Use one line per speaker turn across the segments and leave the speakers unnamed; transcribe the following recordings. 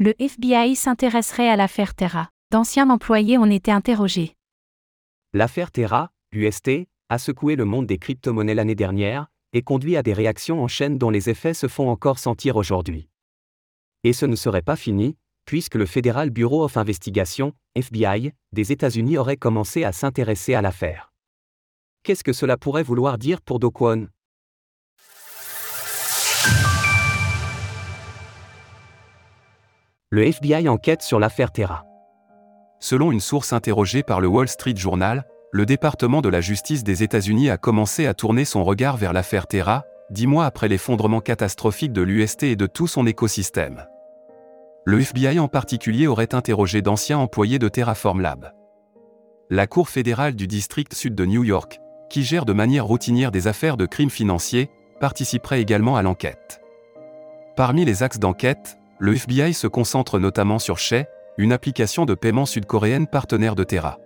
Le FBI s'intéresserait à l'affaire Terra. D'anciens employés ont été interrogés.
L'affaire Terra, UST, a secoué le monde des crypto-monnaies l'année dernière et conduit à des réactions en chaîne dont les effets se font encore sentir aujourd'hui. Et ce ne serait pas fini, puisque le Federal Bureau of Investigation, FBI, des États-Unis aurait commencé à s'intéresser à l'affaire. Qu'est-ce que cela pourrait vouloir dire pour Do Le FBI enquête sur l'affaire Terra.
Selon une source interrogée par le Wall Street Journal, le département de la justice des États-Unis a commencé à tourner son regard vers l'affaire Terra, dix mois après l'effondrement catastrophique de l'UST et de tout son écosystème. Le FBI en particulier aurait interrogé d'anciens employés de Terraform Lab. La Cour fédérale du district sud de New York, qui gère de manière routinière des affaires de crimes financiers, participerait également à l'enquête. Parmi les axes d'enquête, le FBI se concentre notamment sur Shay, une application de paiement sud-coréenne partenaire de Terra.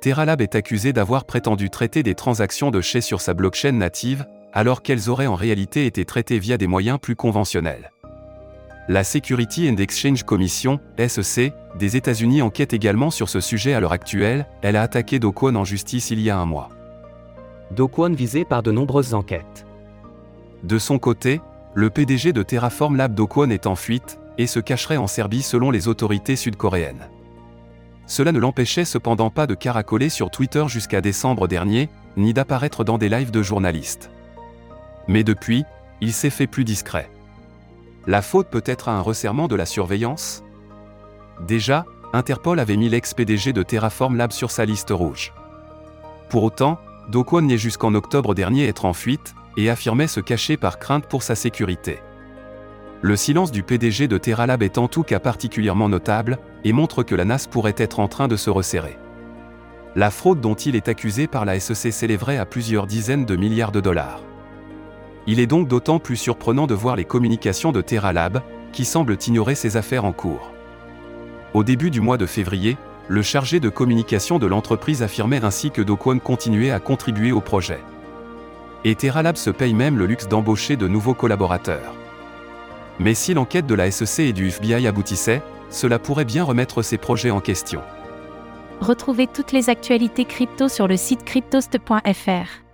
TerraLab est accusé d'avoir prétendu traiter des transactions de Shay sur sa blockchain native, alors qu'elles auraient en réalité été traitées via des moyens plus conventionnels. La Security and Exchange Commission, SEC, des États-Unis enquête également sur ce sujet à l'heure actuelle, elle a attaqué Do en justice il y a un mois.
Do visé par de nombreuses enquêtes.
De son côté, le PDG de Terraform Lab Do est en fuite, et se cacherait en Serbie selon les autorités sud-coréennes. Cela ne l'empêchait cependant pas de caracoler sur Twitter jusqu'à décembre dernier, ni d'apparaître dans des lives de journalistes. Mais depuis, il s'est fait plus discret. La faute peut être à un resserrement de la surveillance? Déjà, Interpol avait mis l'ex-PDG de Terraform Lab sur sa liste rouge. Pour autant, Dokwon n'est jusqu'en octobre dernier être en fuite, et affirmait se cacher par crainte pour sa sécurité. Le silence du PDG de TerraLab est en tout cas particulièrement notable, et montre que la NAS pourrait être en train de se resserrer. La fraude dont il est accusé par la SEC s'élèverait à plusieurs dizaines de milliards de dollars. Il est donc d'autant plus surprenant de voir les communications de TerraLab, qui semblent ignorer ces affaires en cours. Au début du mois de février, le chargé de communication de l'entreprise affirmait ainsi que Dokwon continuait à contribuer au projet. Et TerraLab se paye même le luxe d'embaucher de nouveaux collaborateurs. Mais si l'enquête de la SEC et du FBI aboutissait, cela pourrait bien remettre ces projets en question.
Retrouvez toutes les actualités crypto sur le site cryptost.fr.